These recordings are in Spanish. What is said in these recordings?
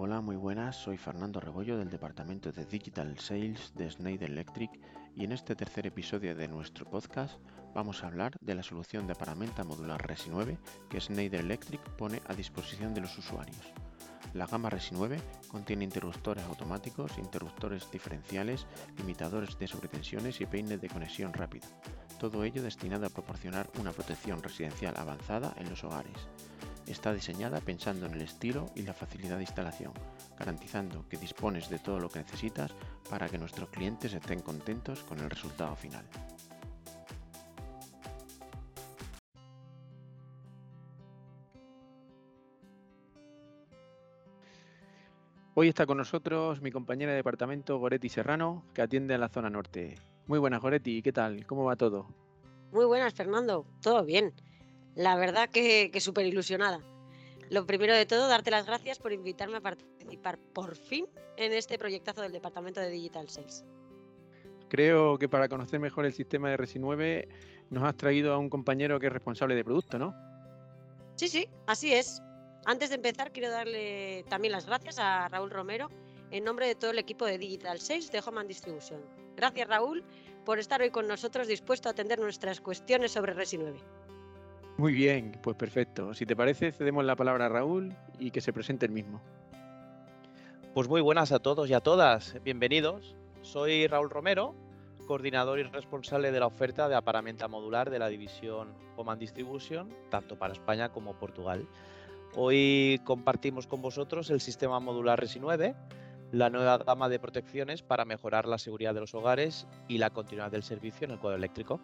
Hola, muy buenas, soy Fernando Rebollo del departamento de Digital Sales de Schneider Electric y en este tercer episodio de nuestro podcast vamos a hablar de la solución de paramenta modular Resi 9 que Schneider Electric pone a disposición de los usuarios. La gama Resi 9 contiene interruptores automáticos, interruptores diferenciales, limitadores de sobretensiones y peines de conexión rápida. Todo ello destinado a proporcionar una protección residencial avanzada en los hogares. Está diseñada pensando en el estilo y la facilidad de instalación, garantizando que dispones de todo lo que necesitas para que nuestros clientes estén contentos con el resultado final. Hoy está con nosotros mi compañera de departamento Goretti Serrano, que atiende en la zona norte. Muy buenas, Goretti, ¿qué tal? ¿Cómo va todo? Muy buenas, Fernando. Todo bien. La verdad que, que súper ilusionada. Lo primero de todo, darte las gracias por invitarme a participar por fin en este proyectazo del Departamento de Digital Sales. Creo que para conocer mejor el sistema de Resi 9 nos has traído a un compañero que es responsable de producto, ¿no? Sí, sí, así es. Antes de empezar, quiero darle también las gracias a Raúl Romero en nombre de todo el equipo de Digital Sales de Home Distribution. Gracias, Raúl, por estar hoy con nosotros dispuesto a atender nuestras cuestiones sobre Resi 9. Muy bien, pues perfecto. Si te parece, cedemos la palabra a Raúl y que se presente el mismo. Pues muy buenas a todos y a todas. Bienvenidos. Soy Raúl Romero, coordinador y responsable de la oferta de aparamenta modular de la división Home Distribution, tanto para España como Portugal. Hoy compartimos con vosotros el sistema modular Resi 9, la nueva gama de protecciones para mejorar la seguridad de los hogares y la continuidad del servicio en el cuadro eléctrico.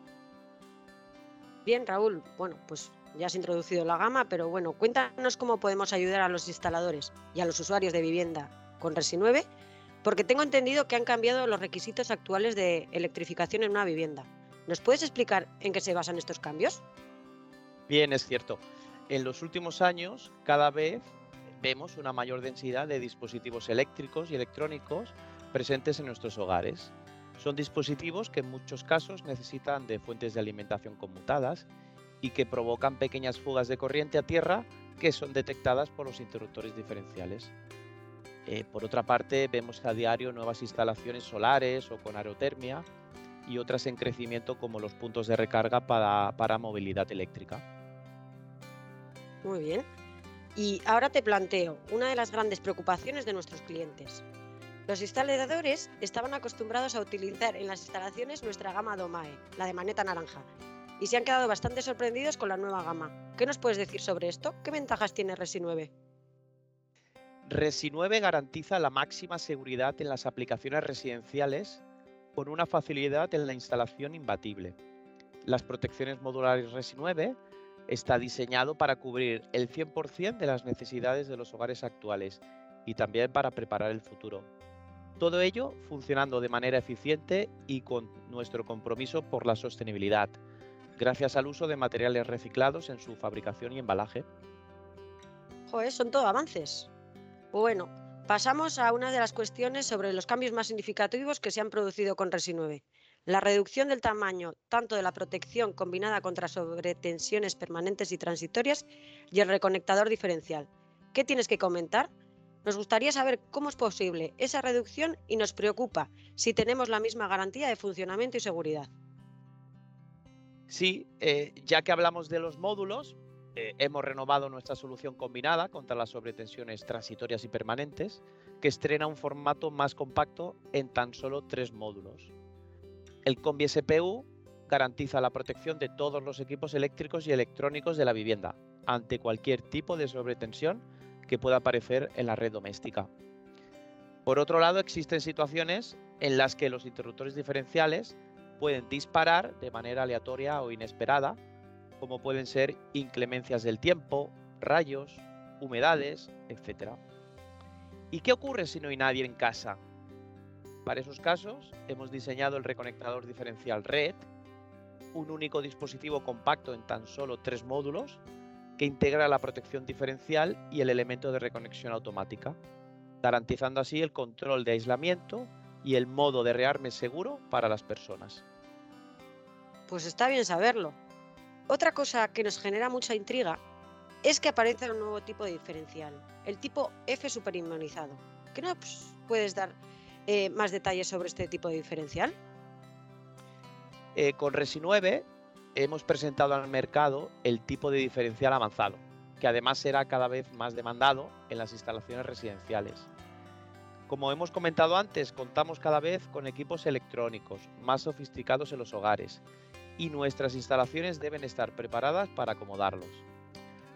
Bien, Raúl, bueno, pues ya has introducido la gama, pero bueno, cuéntanos cómo podemos ayudar a los instaladores y a los usuarios de vivienda con Resi 9, porque tengo entendido que han cambiado los requisitos actuales de electrificación en una vivienda. ¿Nos puedes explicar en qué se basan estos cambios? Bien, es cierto. En los últimos años, cada vez vemos una mayor densidad de dispositivos eléctricos y electrónicos presentes en nuestros hogares. Son dispositivos que en muchos casos necesitan de fuentes de alimentación conmutadas y que provocan pequeñas fugas de corriente a tierra que son detectadas por los interruptores diferenciales. Eh, por otra parte, vemos a diario nuevas instalaciones solares o con aerotermia y otras en crecimiento como los puntos de recarga para, para movilidad eléctrica. Muy bien. Y ahora te planteo una de las grandes preocupaciones de nuestros clientes. Los instaladores estaban acostumbrados a utilizar en las instalaciones nuestra gama Domae, la de maneta naranja, y se han quedado bastante sorprendidos con la nueva gama. ¿Qué nos puedes decir sobre esto? ¿Qué ventajas tiene Resi 9? Resi 9 garantiza la máxima seguridad en las aplicaciones residenciales con una facilidad en la instalación imbatible. Las protecciones modulares Resi 9 está diseñado para cubrir el 100% de las necesidades de los hogares actuales y también para preparar el futuro. Todo ello funcionando de manera eficiente y con nuestro compromiso por la sostenibilidad, gracias al uso de materiales reciclados en su fabricación y embalaje. Joder, son todo avances. Bueno, pasamos a una de las cuestiones sobre los cambios más significativos que se han producido con Resi 9. La reducción del tamaño tanto de la protección combinada contra sobretensiones permanentes y transitorias y el reconectador diferencial. ¿Qué tienes que comentar? Nos gustaría saber cómo es posible esa reducción y nos preocupa si tenemos la misma garantía de funcionamiento y seguridad. Sí, eh, ya que hablamos de los módulos, eh, hemos renovado nuestra solución combinada contra las sobretensiones transitorias y permanentes, que estrena un formato más compacto en tan solo tres módulos. El Combi SPU garantiza la protección de todos los equipos eléctricos y electrónicos de la vivienda ante cualquier tipo de sobretensión que pueda aparecer en la red doméstica. Por otro lado, existen situaciones en las que los interruptores diferenciales pueden disparar de manera aleatoria o inesperada, como pueden ser inclemencias del tiempo, rayos, humedades, etc. ¿Y qué ocurre si no hay nadie en casa? Para esos casos, hemos diseñado el reconectador diferencial RED, un único dispositivo compacto en tan solo tres módulos que integra la protección diferencial y el elemento de reconexión automática, garantizando así el control de aislamiento y el modo de rearme seguro para las personas. Pues está bien saberlo. Otra cosa que nos genera mucha intriga es que aparece un nuevo tipo de diferencial, el tipo F superinmunizado. ¿Qué nos puedes dar eh, más detalles sobre este tipo de diferencial? Eh, con Resi 9 hemos presentado al mercado el tipo de diferencial avanzado, que además será cada vez más demandado en las instalaciones residenciales. Como hemos comentado antes, contamos cada vez con equipos electrónicos más sofisticados en los hogares y nuestras instalaciones deben estar preparadas para acomodarlos.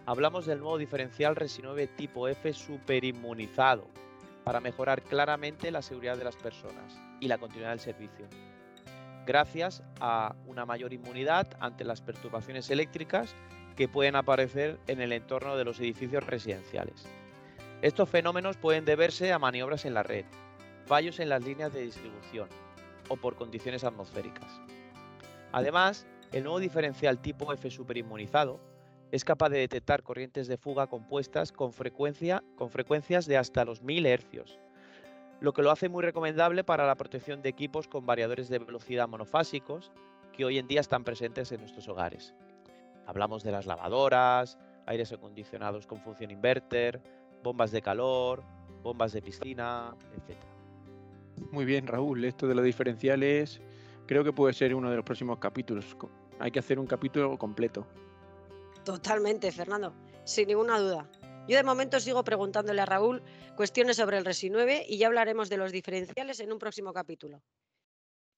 Hablamos del nuevo diferencial Resi 9 tipo F superinmunizado para mejorar claramente la seguridad de las personas y la continuidad del servicio gracias a una mayor inmunidad ante las perturbaciones eléctricas que pueden aparecer en el entorno de los edificios residenciales. Estos fenómenos pueden deberse a maniobras en la red, fallos en las líneas de distribución o por condiciones atmosféricas. Además, el nuevo diferencial tipo F superinmunizado es capaz de detectar corrientes de fuga compuestas con, frecuencia, con frecuencias de hasta los 1000 hercios, lo que lo hace muy recomendable para la protección de equipos con variadores de velocidad monofásicos que hoy en día están presentes en nuestros hogares. Hablamos de las lavadoras, aires acondicionados con función inverter, bombas de calor, bombas de piscina, etc. Muy bien, Raúl, esto de los diferenciales creo que puede ser uno de los próximos capítulos. Hay que hacer un capítulo completo. Totalmente, Fernando, sin ninguna duda. Yo de momento sigo preguntándole a Raúl cuestiones sobre el Resi 9 y ya hablaremos de los diferenciales en un próximo capítulo.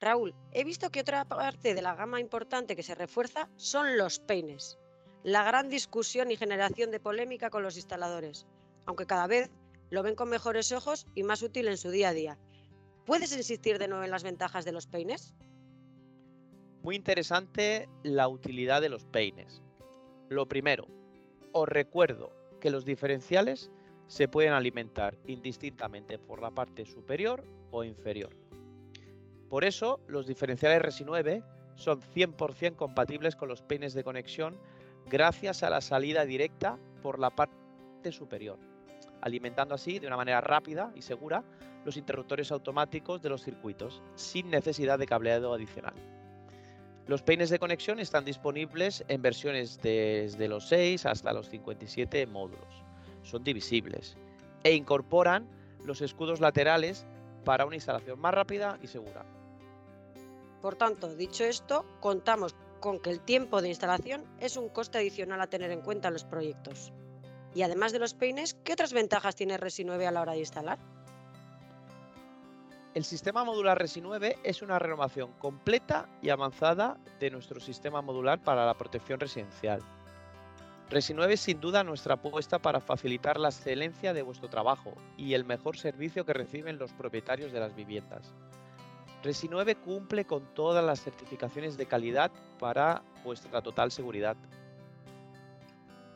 Raúl, he visto que otra parte de la gama importante que se refuerza son los peines. La gran discusión y generación de polémica con los instaladores, aunque cada vez lo ven con mejores ojos y más útil en su día a día. ¿Puedes insistir de nuevo en las ventajas de los peines? Muy interesante la utilidad de los peines. Lo primero, os recuerdo que los diferenciales se pueden alimentar indistintamente por la parte superior o inferior. Por eso, los diferenciales Resi 9 son 100% compatibles con los peines de conexión gracias a la salida directa por la parte superior, alimentando así de una manera rápida y segura los interruptores automáticos de los circuitos, sin necesidad de cableado adicional. Los peines de conexión están disponibles en versiones desde los 6 hasta los 57 módulos. Son divisibles e incorporan los escudos laterales para una instalación más rápida y segura. Por tanto, dicho esto, contamos con que el tiempo de instalación es un coste adicional a tener en cuenta en los proyectos. Y además de los peines, ¿qué otras ventajas tiene Resi 9 a la hora de instalar? El sistema modular Resi 9 es una renovación completa y avanzada de nuestro sistema modular para la protección residencial. Resi 9 es sin duda nuestra apuesta para facilitar la excelencia de vuestro trabajo y el mejor servicio que reciben los propietarios de las viviendas. Resi 9 cumple con todas las certificaciones de calidad para vuestra total seguridad.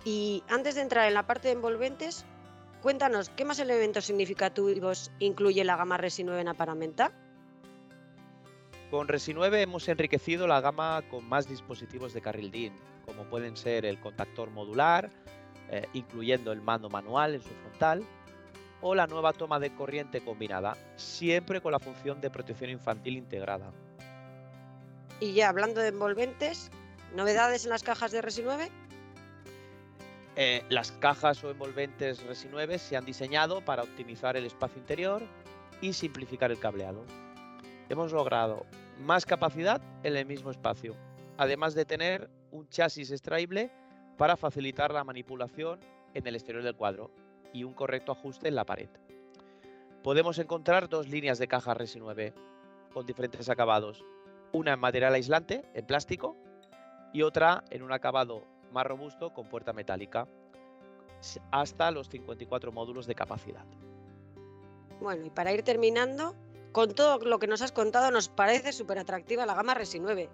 Y antes de entrar en la parte de envolventes, Cuéntanos, ¿qué más elementos significativos incluye la gama Resi 9 en Aparamenta? Con Resi 9 hemos enriquecido la gama con más dispositivos de carril DIN, como pueden ser el contactor modular, eh, incluyendo el mando manual en su frontal, o la nueva toma de corriente combinada, siempre con la función de protección infantil integrada. Y ya hablando de envolventes, ¿novedades en las cajas de Resi 9? Eh, las cajas o envolventes Resi 9 se han diseñado para optimizar el espacio interior y simplificar el cableado. Hemos logrado más capacidad en el mismo espacio, además de tener un chasis extraíble para facilitar la manipulación en el exterior del cuadro y un correcto ajuste en la pared. Podemos encontrar dos líneas de caja Resi 9 con diferentes acabados, una en material aislante, en plástico, y otra en un acabado más robusto con puerta metálica, hasta los 54 módulos de capacidad. Bueno, y para ir terminando, con todo lo que nos has contado, nos parece súper atractiva la gama Resi 9.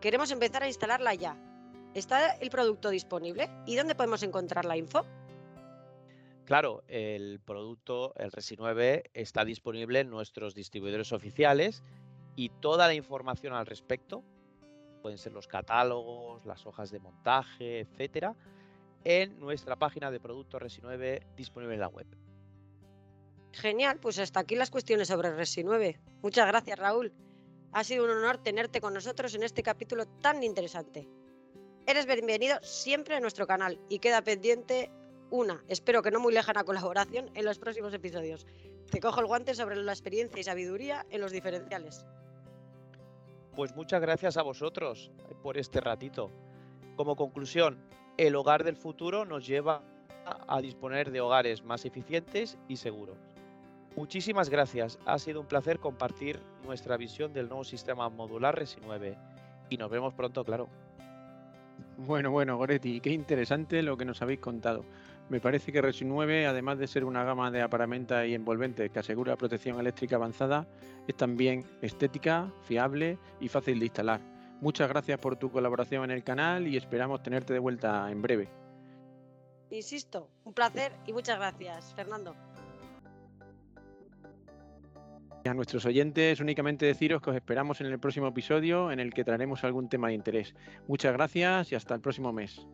Queremos empezar a instalarla ya. ¿Está el producto disponible? ¿Y dónde podemos encontrar la info? Claro, el producto, el Resi 9, está disponible en nuestros distribuidores oficiales y toda la información al respecto pueden ser los catálogos, las hojas de montaje, etcétera, en nuestra página de Producto Resi 9 disponible en la web. Genial, pues hasta aquí las cuestiones sobre Resi 9. Muchas gracias, Raúl. Ha sido un honor tenerte con nosotros en este capítulo tan interesante. Eres bienvenido siempre a nuestro canal y queda pendiente una, espero que no muy lejana colaboración en los próximos episodios. Te cojo el guante sobre la experiencia y sabiduría en los diferenciales. Pues muchas gracias a vosotros por este ratito. Como conclusión, el hogar del futuro nos lleva a disponer de hogares más eficientes y seguros. Muchísimas gracias, ha sido un placer compartir nuestra visión del nuevo sistema modular Resi 9 y nos vemos pronto, claro. Bueno, bueno, Goretti, qué interesante lo que nos habéis contado. Me parece que Resi 9, además de ser una gama de aparamenta y envolventes que asegura protección eléctrica avanzada, es también estética, fiable y fácil de instalar. Muchas gracias por tu colaboración en el canal y esperamos tenerte de vuelta en breve. Insisto, un placer y muchas gracias, Fernando. A nuestros oyentes únicamente deciros que os esperamos en el próximo episodio en el que traeremos algún tema de interés. Muchas gracias y hasta el próximo mes.